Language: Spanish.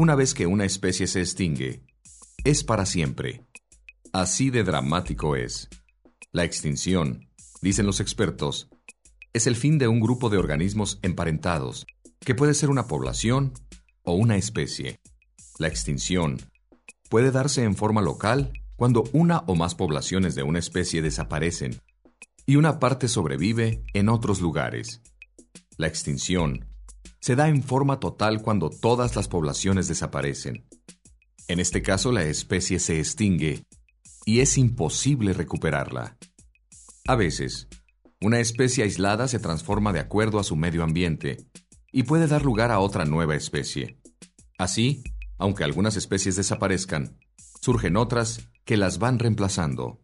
Una vez que una especie se extingue, es para siempre. Así de dramático es. La extinción, dicen los expertos, es el fin de un grupo de organismos emparentados, que puede ser una población o una especie. La extinción puede darse en forma local cuando una o más poblaciones de una especie desaparecen y una parte sobrevive en otros lugares. La extinción se da en forma total cuando todas las poblaciones desaparecen. En este caso la especie se extingue y es imposible recuperarla. A veces, una especie aislada se transforma de acuerdo a su medio ambiente y puede dar lugar a otra nueva especie. Así, aunque algunas especies desaparezcan, surgen otras que las van reemplazando.